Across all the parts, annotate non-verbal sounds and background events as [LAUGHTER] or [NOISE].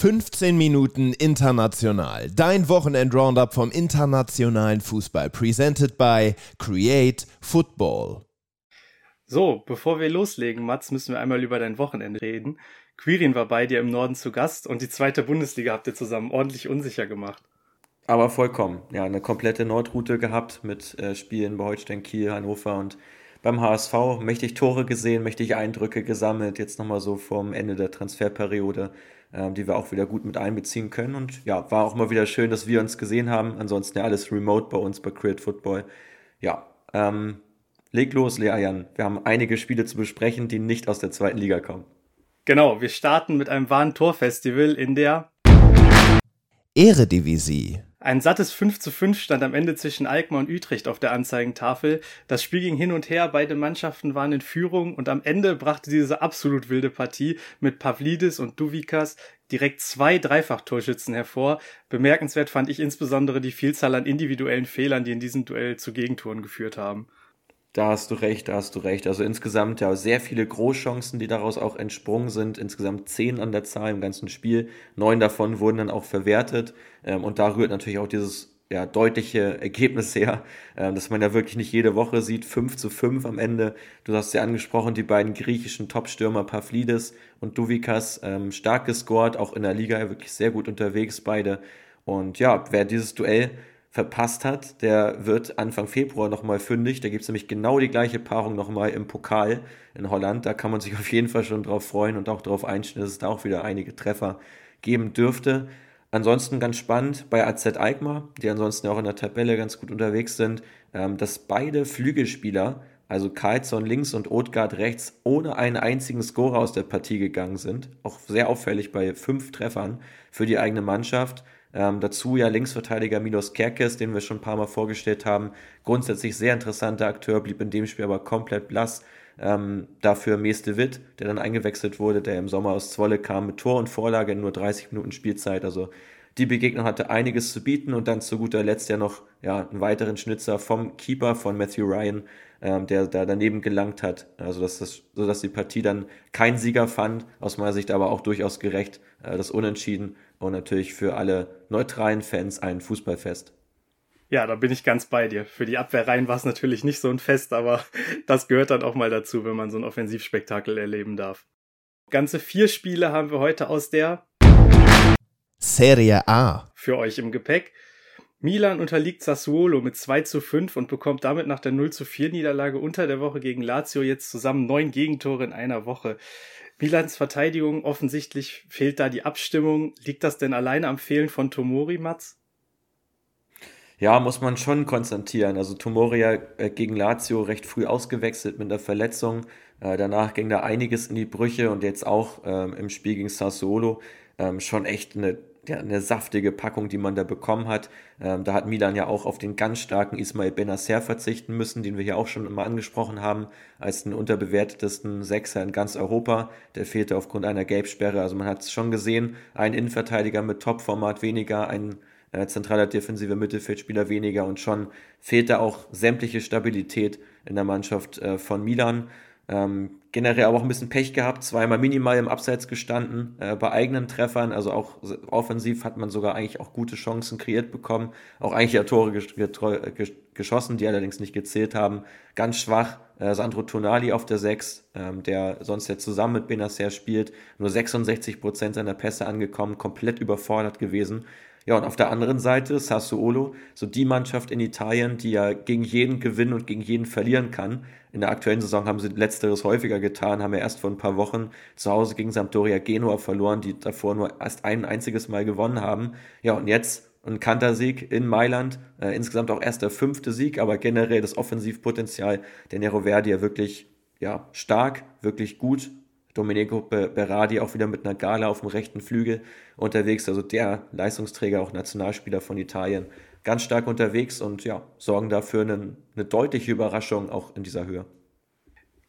15 Minuten international. Dein Wochenend-Roundup vom internationalen Fußball. Presented by Create Football. So, bevor wir loslegen, Mats, müssen wir einmal über dein Wochenende reden. Quirin war bei dir im Norden zu Gast und die zweite Bundesliga habt ihr zusammen ordentlich unsicher gemacht. Aber vollkommen. Ja, eine komplette Nordroute gehabt mit äh, Spielen bei Holstein, Kiel, Hannover und beim HSV. Mächtig Tore gesehen, mächtig Eindrücke gesammelt. Jetzt nochmal so vom Ende der Transferperiode die wir auch wieder gut mit einbeziehen können. Und ja, war auch mal wieder schön, dass wir uns gesehen haben. Ansonsten ja alles remote bei uns bei Create Football. Ja, ähm, leg los, Lea Jan. Wir haben einige Spiele zu besprechen, die nicht aus der zweiten Liga kommen. Genau, wir starten mit einem wahren Torfestival in der Eredivisie. Ein sattes 5 zu 5 stand am Ende zwischen Alkmaar und Utrecht auf der Anzeigentafel. Das Spiel ging hin und her, beide Mannschaften waren in Führung und am Ende brachte diese absolut wilde Partie mit Pavlidis und Duvikas direkt zwei Dreifachtorschützen hervor. Bemerkenswert fand ich insbesondere die Vielzahl an individuellen Fehlern, die in diesem Duell zu Gegentoren geführt haben. Da hast du recht, da hast du recht. Also insgesamt ja sehr viele Großchancen, die daraus auch entsprungen sind. Insgesamt zehn an der Zahl im ganzen Spiel. Neun davon wurden dann auch verwertet. Ähm, und da rührt natürlich auch dieses ja, deutliche Ergebnis her, ähm, dass man ja wirklich nicht jede Woche sieht. 5 zu 5 am Ende. Du hast ja angesprochen, die beiden griechischen Topstürmer Pavlidis und Duvikas ähm, stark gescored, auch in der Liga wirklich sehr gut unterwegs beide. Und ja, wer dieses Duell verpasst hat, der wird Anfang Februar nochmal fündig. Da gibt es nämlich genau die gleiche Paarung nochmal im Pokal in Holland. Da kann man sich [LAUGHS] auf jeden Fall schon drauf freuen und auch darauf einstellen, dass es da auch wieder einige Treffer geben dürfte. Ansonsten ganz spannend bei AZ Alkmaar, die ansonsten auch in der Tabelle ganz gut unterwegs sind, ähm, dass beide Flügelspieler, also Karlsson links und Othgard rechts, ohne einen einzigen Scorer aus der Partie gegangen sind. Auch sehr auffällig bei fünf Treffern für die eigene Mannschaft. Ähm, dazu ja Linksverteidiger Milos Kerkes, den wir schon ein paar Mal vorgestellt haben. Grundsätzlich sehr interessanter Akteur, blieb in dem Spiel aber komplett blass. Ähm, dafür Meeste Witt, der dann eingewechselt wurde, der im Sommer aus Zwolle kam mit Tor und Vorlage in nur 30 Minuten Spielzeit. Also die Begegnung hatte einiges zu bieten und dann zu guter Letzt ja noch ja, einen weiteren Schnitzer vom Keeper von Matthew Ryan, ähm, der da daneben gelangt hat. Also dass das, so dass die Partie dann kein Sieger fand, aus meiner Sicht aber auch durchaus gerecht, äh, das Unentschieden und natürlich für alle neutralen Fans ein Fußballfest. Ja, da bin ich ganz bei dir. Für die Abwehrreihen war es natürlich nicht so ein Fest, aber [LAUGHS] das gehört dann auch mal dazu, wenn man so ein Offensivspektakel erleben darf. Ganze vier Spiele haben wir heute aus der Serie A für euch im Gepäck. Milan unterliegt Sassuolo mit 2 zu 5 und bekommt damit nach der 0 zu 4 Niederlage unter der Woche gegen Lazio jetzt zusammen neun Gegentore in einer Woche. Milans Verteidigung, offensichtlich fehlt da die Abstimmung. Liegt das denn alleine am Fehlen von Tomori, Mats? Ja, muss man schon konstatieren. Also Tomori ja äh, gegen Lazio recht früh ausgewechselt mit einer Verletzung. Äh, danach ging da einiges in die Brüche und jetzt auch ähm, im Spiel gegen Sassuolo ähm, schon echt eine ja, eine saftige Packung, die man da bekommen hat. Ähm, da hat Milan ja auch auf den ganz starken Ismail Benacer verzichten müssen, den wir hier auch schon mal angesprochen haben, als den unterbewertetesten Sechser in ganz Europa. Der fehlte aufgrund einer Gelbsperre. Also man hat es schon gesehen, ein Innenverteidiger mit Topformat weniger, ein äh, zentraler defensiver Mittelfeldspieler weniger und schon fehlt da auch sämtliche Stabilität in der Mannschaft äh, von Milan. Ähm, generell aber auch ein bisschen Pech gehabt, zweimal minimal im Abseits gestanden, äh, bei eigenen Treffern, also auch offensiv hat man sogar eigentlich auch gute Chancen kreiert bekommen, auch eigentlich ja Tore geschossen, die allerdings nicht gezählt haben. Ganz schwach, äh, Sandro Tonali auf der 6, ähm, der sonst ja zusammen mit Benacer spielt, nur 66% seiner Pässe angekommen, komplett überfordert gewesen. Ja, und auf der anderen Seite Sassuolo, so die Mannschaft in Italien, die ja gegen jeden gewinnen und gegen jeden verlieren kann. In der aktuellen Saison haben sie letzteres häufiger getan, haben ja erst vor ein paar Wochen zu Hause gegen Sampdoria Genua verloren, die davor nur erst ein einziges Mal gewonnen haben. Ja, und jetzt ein Kantersieg in Mailand, äh, insgesamt auch erst der fünfte Sieg, aber generell das Offensivpotenzial der Nero Verdi ja wirklich ja, stark, wirklich gut Domenico Berardi auch wieder mit einer Gala auf dem rechten Flügel unterwegs, also der Leistungsträger, auch Nationalspieler von Italien, ganz stark unterwegs und ja, sorgen dafür eine, eine deutliche Überraschung auch in dieser Höhe.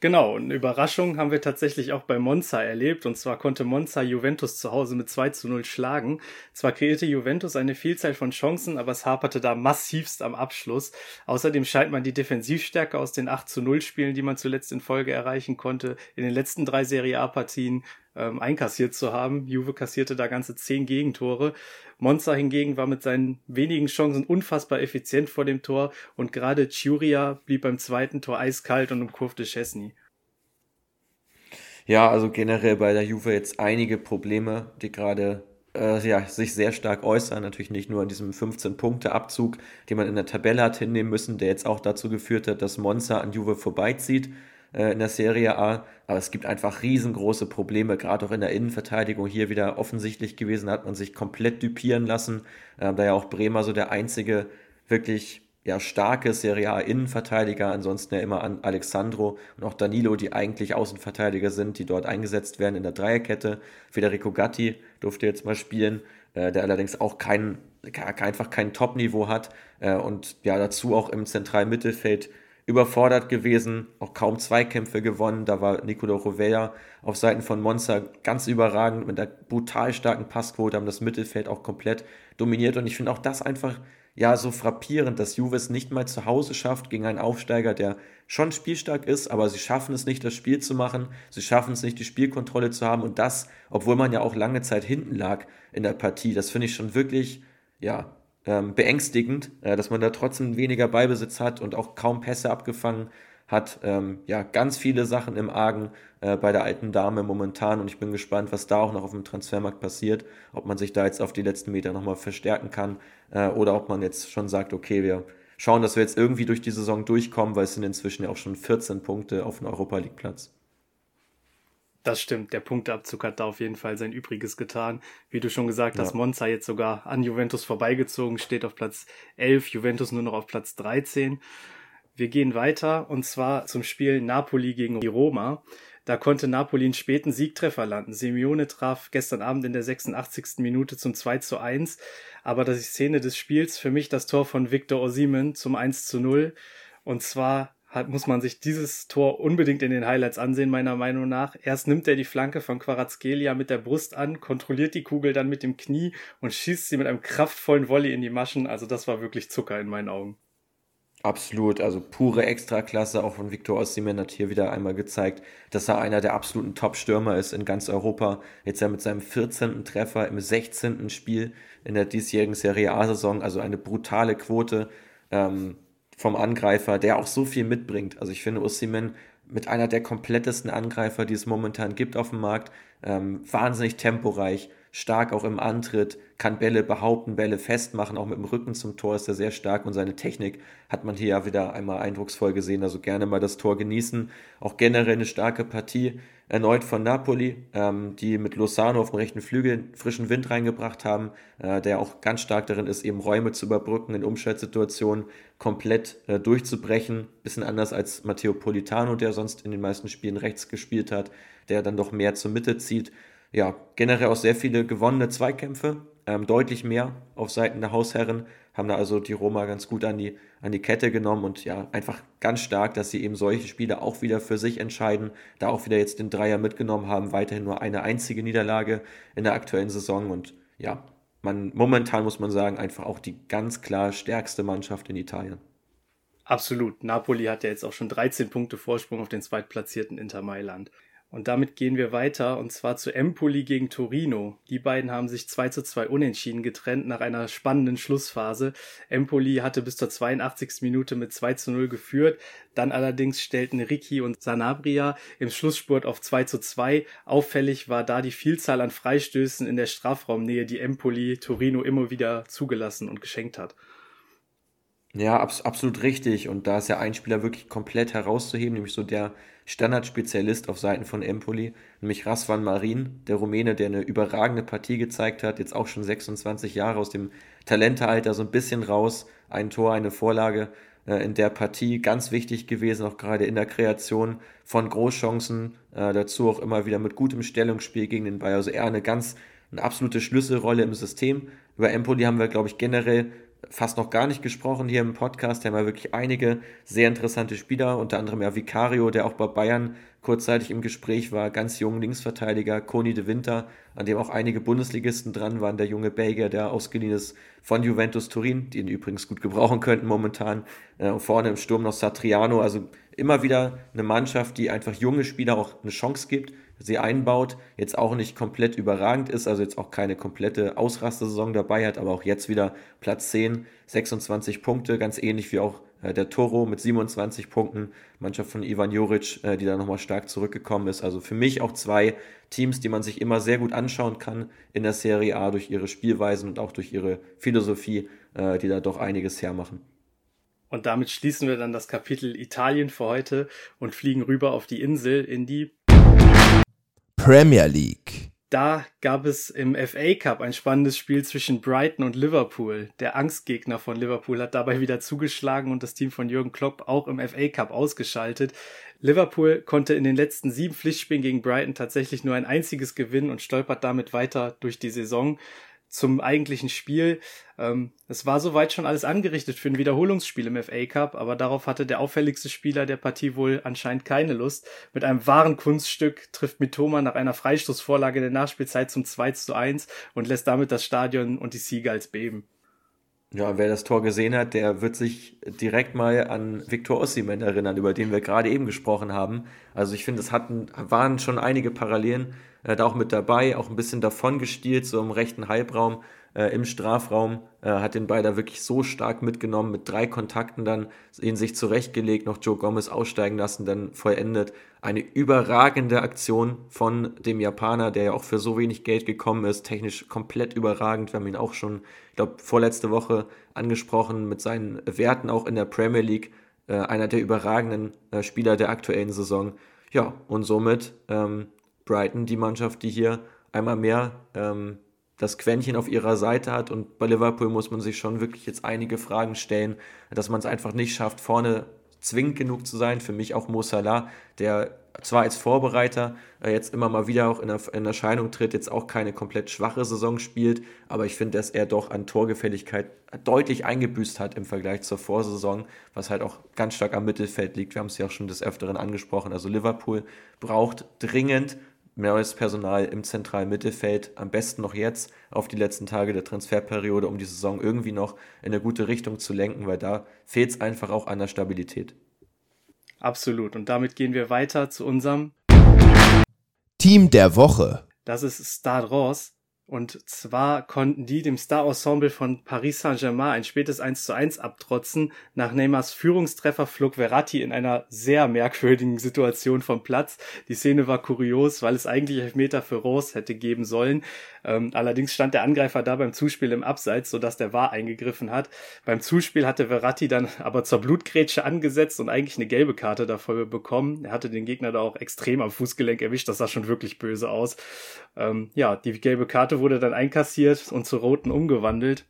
Genau, eine Überraschung haben wir tatsächlich auch bei Monza erlebt. Und zwar konnte Monza Juventus zu Hause mit 2 zu 0 schlagen. Zwar kreierte Juventus eine Vielzahl von Chancen, aber es haperte da massivst am Abschluss. Außerdem scheint man die Defensivstärke aus den 8 zu 0 Spielen, die man zuletzt in Folge erreichen konnte, in den letzten drei Serie A-Partien ähm, einkassiert zu haben. Juve kassierte da ganze zehn Gegentore. Monza hingegen war mit seinen wenigen Chancen unfassbar effizient vor dem Tor und gerade Ciuria blieb beim zweiten Tor eiskalt und umkurfte Chesney. Ja, also generell bei der Juve jetzt einige Probleme, die gerade äh, ja, sich sehr stark äußern. Natürlich nicht nur in diesem 15-Punkte-Abzug, den man in der Tabelle hat hinnehmen müssen, der jetzt auch dazu geführt hat, dass Monza an Juve vorbeizieht in der Serie A. Aber es gibt einfach riesengroße Probleme, gerade auch in der Innenverteidigung. Hier wieder offensichtlich gewesen, hat man sich komplett düpieren lassen. Äh, da ja auch Bremer so der einzige wirklich ja, starke Serie A Innenverteidiger, ansonsten ja immer an Alexandro und auch Danilo, die eigentlich Außenverteidiger sind, die dort eingesetzt werden in der Dreierkette. Federico Gatti durfte jetzt mal spielen, äh, der allerdings auch kein, einfach kein Top-Niveau hat äh, und ja, dazu auch im zentralen Mittelfeld überfordert gewesen, auch kaum Zweikämpfe gewonnen. Da war Nicolo Rovella auf Seiten von Monza ganz überragend mit einer brutal starken Passquote, haben das Mittelfeld auch komplett dominiert und ich finde auch das einfach ja so frappierend, dass Juve es nicht mal zu Hause schafft gegen einen Aufsteiger, der schon spielstark ist, aber sie schaffen es nicht, das Spiel zu machen. Sie schaffen es nicht, die Spielkontrolle zu haben und das, obwohl man ja auch lange Zeit hinten lag in der Partie. Das finde ich schon wirklich, ja, ähm, beängstigend, äh, dass man da trotzdem weniger Beibesitz hat und auch kaum Pässe abgefangen hat. Ähm, ja ganz viele Sachen im Argen äh, bei der alten Dame momentan. Und ich bin gespannt, was da auch noch auf dem Transfermarkt passiert, ob man sich da jetzt auf die letzten Meter nochmal verstärken kann äh, oder ob man jetzt schon sagt, okay, wir schauen, dass wir jetzt irgendwie durch die Saison durchkommen, weil es sind inzwischen ja auch schon 14 Punkte auf dem Europa League Platz. Das stimmt, der Punkteabzug hat da auf jeden Fall sein Übriges getan. Wie du schon gesagt ja. hast, Monza jetzt sogar an Juventus vorbeigezogen, steht auf Platz 11, Juventus nur noch auf Platz 13. Wir gehen weiter und zwar zum Spiel Napoli gegen die Roma. Da konnte Napoli einen späten Siegtreffer landen. Simeone traf gestern Abend in der 86. Minute zum 2 zu 1. Aber das ist Szene des Spiels für mich das Tor von Victor Osimen zum 1 zu 0. Und zwar hat, muss man sich dieses Tor unbedingt in den Highlights ansehen, meiner Meinung nach. Erst nimmt er die Flanke von Quarazgelia mit der Brust an, kontrolliert die Kugel dann mit dem Knie und schießt sie mit einem kraftvollen Volley in die Maschen. Also das war wirklich Zucker in meinen Augen. Absolut, also pure Extraklasse. Auch von Victor Osimhen hat hier wieder einmal gezeigt, dass er einer der absoluten Top-Stürmer ist in ganz Europa. Jetzt ja mit seinem 14. Treffer im 16. Spiel in der diesjährigen Serie A-Saison. Also eine brutale Quote ähm, vom Angreifer, der auch so viel mitbringt. Also ich finde Osimhen mit einer der komplettesten Angreifer, die es momentan gibt auf dem Markt. Ähm, wahnsinnig temporeich, stark auch im Antritt, kann Bälle behaupten, Bälle festmachen, auch mit dem Rücken zum Tor ist er sehr stark und seine Technik hat man hier ja wieder einmal eindrucksvoll gesehen, also gerne mal das Tor genießen. Auch generell eine starke Partie erneut von Napoli, ähm, die mit Lozano auf dem rechten Flügel frischen Wind reingebracht haben, äh, der auch ganz stark darin ist, eben Räume zu überbrücken, in Umschaltsituationen komplett äh, durchzubrechen. Bisschen anders als Matteo Politano, der sonst in den meisten Spielen rechts gespielt hat, der dann doch mehr zur Mitte zieht ja, generell auch sehr viele gewonnene Zweikämpfe, ähm, deutlich mehr auf Seiten der Hausherren, haben da also die Roma ganz gut an die, an die Kette genommen und ja, einfach ganz stark, dass sie eben solche Spiele auch wieder für sich entscheiden, da auch wieder jetzt den Dreier mitgenommen haben, weiterhin nur eine einzige Niederlage in der aktuellen Saison und ja, man, momentan muss man sagen, einfach auch die ganz klar stärkste Mannschaft in Italien. Absolut. Napoli hat ja jetzt auch schon 13 Punkte Vorsprung auf den zweitplatzierten Inter Mailand. Und damit gehen wir weiter und zwar zu Empoli gegen Torino. Die beiden haben sich 2 zu 2 unentschieden getrennt nach einer spannenden Schlussphase. Empoli hatte bis zur 82. Minute mit 2 zu 0 geführt. Dann allerdings stellten Ricky und Sanabria im Schlussspurt auf 2 zu 2. Auffällig war da die Vielzahl an Freistößen in der Strafraumnähe, die Empoli Torino immer wieder zugelassen und geschenkt hat. Ja, abs absolut richtig. Und da ist ja ein Spieler wirklich komplett herauszuheben, nämlich so der Standardspezialist auf Seiten von Empoli, nämlich Rasvan Marin, der Rumäne, der eine überragende Partie gezeigt hat, jetzt auch schon 26 Jahre aus dem Talentealter so ein bisschen raus, ein Tor, eine Vorlage äh, in der Partie, ganz wichtig gewesen, auch gerade in der Kreation von Großchancen, äh, dazu auch immer wieder mit gutem Stellungsspiel gegen den Bayer, also eher eine ganz, eine absolute Schlüsselrolle im System. Über Empoli haben wir, glaube ich, generell fast noch gar nicht gesprochen hier im Podcast. Wir haben ja wirklich einige sehr interessante Spieler, unter anderem ja Vicario, der auch bei Bayern kurzzeitig im Gespräch war, ganz jung Linksverteidiger, Koni de Winter, an dem auch einige Bundesligisten dran waren, der junge Belgier, der ausgeliehen ist von Juventus Turin, die ihn übrigens gut gebrauchen könnten momentan. Äh, vorne im Sturm noch Satriano, also immer wieder eine Mannschaft, die einfach junge Spieler auch eine Chance gibt, sie einbaut. Jetzt auch nicht komplett überragend ist, also jetzt auch keine komplette Ausrastersaison dabei hat, aber auch jetzt wieder Platz 10, 26 Punkte, ganz ähnlich wie auch äh, der Toro mit 27 Punkten, Mannschaft von Ivan Juric, äh, die da nochmal stark zurückgekommen ist. Also für mich auch zwei Teams, die man sich immer sehr gut anschauen kann in der Serie A durch ihre Spielweisen und auch durch ihre Philosophie, äh, die da doch einiges hermachen. Und damit schließen wir dann das Kapitel Italien für heute und fliegen rüber auf die Insel in die Premier League. Da gab es im FA Cup ein spannendes Spiel zwischen Brighton und Liverpool. Der Angstgegner von Liverpool hat dabei wieder zugeschlagen und das Team von Jürgen Klopp auch im FA Cup ausgeschaltet. Liverpool konnte in den letzten sieben Pflichtspielen gegen Brighton tatsächlich nur ein einziges gewinnen und stolpert damit weiter durch die Saison zum eigentlichen Spiel. Ähm, es war soweit schon alles angerichtet für ein Wiederholungsspiel im FA Cup, aber darauf hatte der auffälligste Spieler der Partie wohl anscheinend keine Lust. Mit einem wahren Kunststück trifft Mitoma nach einer Freistoßvorlage der Nachspielzeit zum 2 zu 1 und lässt damit das Stadion und die Seagulls beben. Ja, wer das Tor gesehen hat, der wird sich direkt mal an Viktor Ossiman erinnern, über den wir gerade eben gesprochen haben. Also ich finde, es hatten, waren schon einige Parallelen äh, da auch mit dabei, auch ein bisschen davon gestielt, so im rechten Halbraum, äh, im Strafraum, äh, hat den Beider wirklich so stark mitgenommen, mit drei Kontakten dann ihn sich zurechtgelegt, noch Joe Gomez aussteigen lassen, dann vollendet. Eine überragende Aktion von dem Japaner, der ja auch für so wenig Geld gekommen ist, technisch komplett überragend. Wir haben ihn auch schon, ich glaube, vorletzte Woche angesprochen mit seinen Werten auch in der Premier League. Äh, einer der überragenden äh, Spieler der aktuellen Saison. Ja, und somit ähm, Brighton die Mannschaft, die hier einmal mehr ähm, das Quäntchen auf ihrer Seite hat. Und bei Liverpool muss man sich schon wirklich jetzt einige Fragen stellen, dass man es einfach nicht schafft, vorne zwingend genug zu sein. Für mich auch Mo Salah, der zwar als Vorbereiter äh, jetzt immer mal wieder auch in, in, Erscheinung tritt, jetzt auch keine komplett schwache Saison spielt, aber ich finde, dass er doch an Torgefälligkeit deutlich eingebüßt hat im Vergleich zur Vorsaison, was halt auch ganz stark am Mittelfeld liegt. Wir haben es ja auch schon des Öfteren angesprochen. Also Liverpool braucht dringend neues Personal im zentralen Mittelfeld, am besten noch jetzt auf die letzten Tage der Transferperiode, um die Saison irgendwie noch in eine gute Richtung zu lenken, weil da fehlt es einfach auch an der Stabilität. Absolut. Und damit gehen wir weiter zu unserem Team der Woche. Das ist Stade Ross. Und zwar konnten die dem Star-Ensemble von Paris Saint-Germain ein spätes 1 zu 1 abtrotzen, nach Neymars Führungstreffer flog Verratti in einer sehr merkwürdigen Situation vom Platz. Die Szene war kurios, weil es eigentlich Elfmeter für Rose hätte geben sollen. Ähm, allerdings stand der Angreifer da beim Zuspiel im Abseits, sodass der VAR eingegriffen hat. Beim Zuspiel hatte Verratti dann aber zur Blutgrätsche angesetzt und eigentlich eine gelbe Karte dafür bekommen. Er hatte den Gegner da auch extrem am Fußgelenk erwischt, das sah schon wirklich böse aus. Ähm, ja, die gelbe Karte wurde dann einkassiert und zu roten umgewandelt.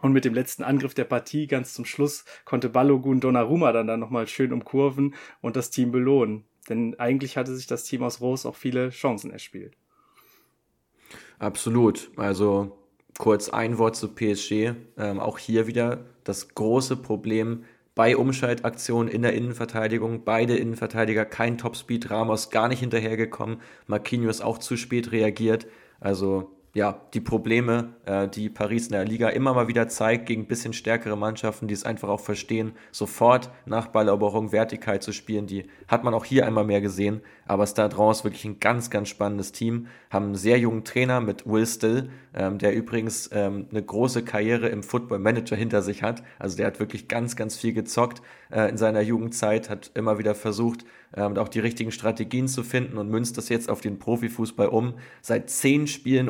Und mit dem letzten Angriff der Partie ganz zum Schluss konnte Balogun Donnarumma dann, dann nochmal schön umkurven und das Team belohnen. Denn eigentlich hatte sich das Team aus Rose auch viele Chancen erspielt. Absolut. Also kurz ein Wort zu PSG. Ähm, auch hier wieder das große Problem bei Umschaltaktionen in der Innenverteidigung. Beide Innenverteidiger kein Topspeed. Ramos gar nicht hinterhergekommen. Marquinhos auch zu spät reagiert. Also ja, die Probleme, äh, die Paris in der Liga immer mal wieder zeigt gegen ein bisschen stärkere Mannschaften, die es einfach auch verstehen, sofort nach Balleroberung vertikal zu spielen. Die hat man auch hier einmal mehr gesehen. Aber Stade ist wirklich ein ganz, ganz spannendes Team. Haben einen sehr jungen Trainer mit Will Still, ähm, der übrigens ähm, eine große Karriere im Football Manager hinter sich hat. Also der hat wirklich ganz, ganz viel gezockt äh, in seiner Jugendzeit, hat immer wieder versucht, ähm, auch die richtigen Strategien zu finden und münzt das jetzt auf den Profifußball um. Seit zehn Spielen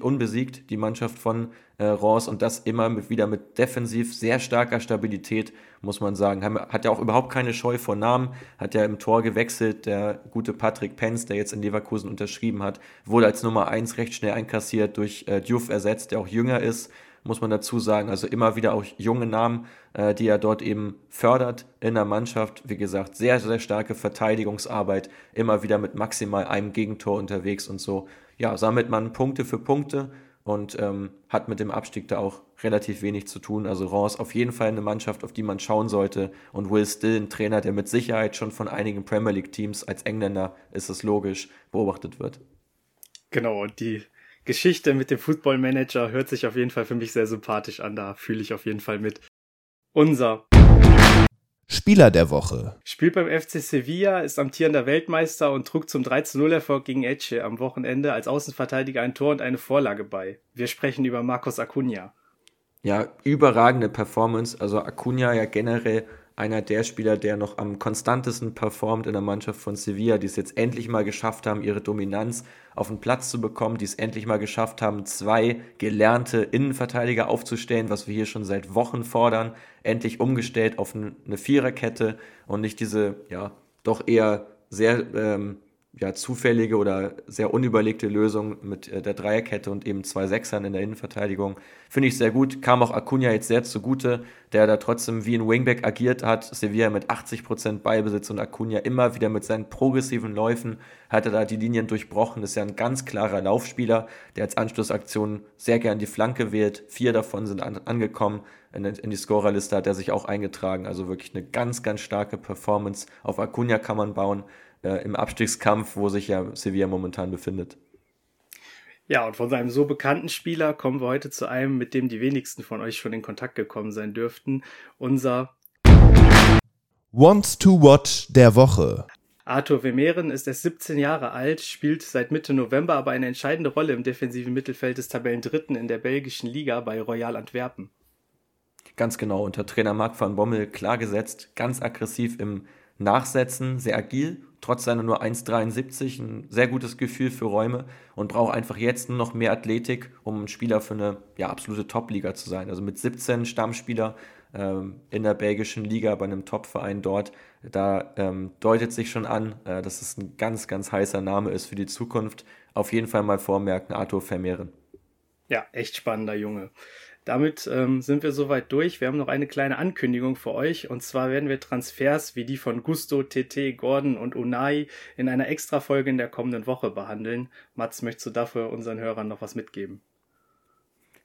unbesiegt, die Mannschaft von äh, Ross und das immer mit, wieder mit defensiv sehr starker Stabilität, muss man sagen. Hat ja auch überhaupt keine Scheu vor Namen, hat ja im Tor gewechselt, der gute Patrick Penz, der jetzt in Leverkusen unterschrieben hat, wurde als Nummer 1 recht schnell einkassiert, durch äh, Diouf ersetzt, der auch jünger ist, muss man dazu sagen. Also immer wieder auch junge Namen, äh, die er dort eben fördert in der Mannschaft. Wie gesagt, sehr, sehr starke Verteidigungsarbeit, immer wieder mit maximal einem Gegentor unterwegs und so. Ja, sammelt man Punkte für Punkte und ähm, hat mit dem Abstieg da auch relativ wenig zu tun. Also Reims auf jeden Fall eine Mannschaft, auf die man schauen sollte und Will Still, ein Trainer, der mit Sicherheit schon von einigen Premier League Teams als Engländer, ist es logisch, beobachtet wird. Genau, und die Geschichte mit dem Football Manager hört sich auf jeden Fall für mich sehr sympathisch an, da fühle ich auf jeden Fall mit. Unser Spieler der Woche. Spielt beim FC Sevilla, ist amtierender Weltmeister und trug zum 13-0-Erfolg gegen Etche am Wochenende als Außenverteidiger ein Tor und eine Vorlage bei. Wir sprechen über Marcos Acuna. Ja, überragende Performance. Also Acuna ja generell einer der Spieler, der noch am konstantesten performt in der Mannschaft von Sevilla, die es jetzt endlich mal geschafft haben, ihre Dominanz auf den Platz zu bekommen, die es endlich mal geschafft haben, zwei gelernte Innenverteidiger aufzustellen, was wir hier schon seit Wochen fordern, endlich umgestellt auf eine Viererkette und nicht diese, ja, doch eher sehr ähm, ja, zufällige oder sehr unüberlegte Lösung mit äh, der Dreierkette und eben zwei Sechsern in der Innenverteidigung. Finde ich sehr gut. Kam auch Acuna jetzt sehr zugute, der da trotzdem wie ein Wingback agiert hat. Sevilla mit 80% Ballbesitz und Acuna immer wieder mit seinen progressiven Läufen hat er da die Linien durchbrochen. Ist ja ein ganz klarer Laufspieler, der als Anschlussaktion sehr gern die Flanke wählt. Vier davon sind an, angekommen. In, in die Scorerliste hat er sich auch eingetragen. Also wirklich eine ganz, ganz starke Performance. Auf Acuna kann man bauen äh, im Abstiegskampf, wo sich ja Sevilla momentan befindet. Ja, und von seinem so bekannten Spieler kommen wir heute zu einem, mit dem die wenigsten von euch schon in Kontakt gekommen sein dürften. Unser Wants to Watch der Woche. Arthur Vermeeren ist erst 17 Jahre alt, spielt seit Mitte November aber eine entscheidende Rolle im defensiven Mittelfeld des Tabellendritten in der belgischen Liga bei Royal Antwerpen. Ganz genau, unter Trainer Marc van Bommel klar gesetzt, ganz aggressiv im Nachsetzen, sehr agil trotz seiner nur 1,73 ein sehr gutes Gefühl für Räume und braucht einfach jetzt nur noch mehr Athletik, um ein Spieler für eine ja, absolute Top-Liga zu sein. Also mit 17 Stammspieler ähm, in der belgischen Liga bei einem Top-Verein dort, da ähm, deutet sich schon an, äh, dass es ein ganz, ganz heißer Name ist für die Zukunft. Auf jeden Fall mal vormerken, Arthur Vermeeren. Ja, echt spannender Junge. Damit ähm, sind wir soweit durch. Wir haben noch eine kleine Ankündigung für euch. Und zwar werden wir Transfers wie die von Gusto, TT, Gordon und Unai in einer Extra-Folge in der kommenden Woche behandeln. Mats, möchtest du dafür unseren Hörern noch was mitgeben?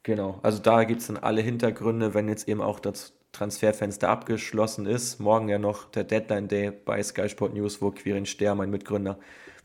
Genau, also da gibt es dann alle Hintergründe, wenn jetzt eben auch das Transferfenster abgeschlossen ist. Morgen ja noch der Deadline Day bei Sky Sport News, wo Quirin Ster, mein Mitgründer,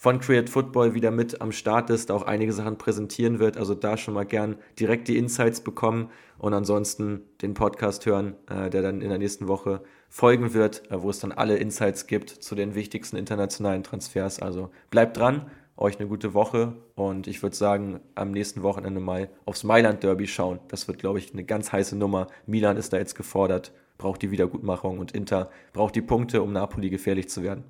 von Create Football wieder mit am Start ist, auch einige Sachen präsentieren wird. Also da schon mal gern direkt die Insights bekommen und ansonsten den Podcast hören, äh, der dann in der nächsten Woche folgen wird, äh, wo es dann alle Insights gibt zu den wichtigsten internationalen Transfers. Also bleibt dran, euch eine gute Woche und ich würde sagen, am nächsten Wochenende mal aufs Mailand Derby schauen. Das wird, glaube ich, eine ganz heiße Nummer. Milan ist da jetzt gefordert, braucht die Wiedergutmachung und Inter braucht die Punkte, um Napoli gefährlich zu werden.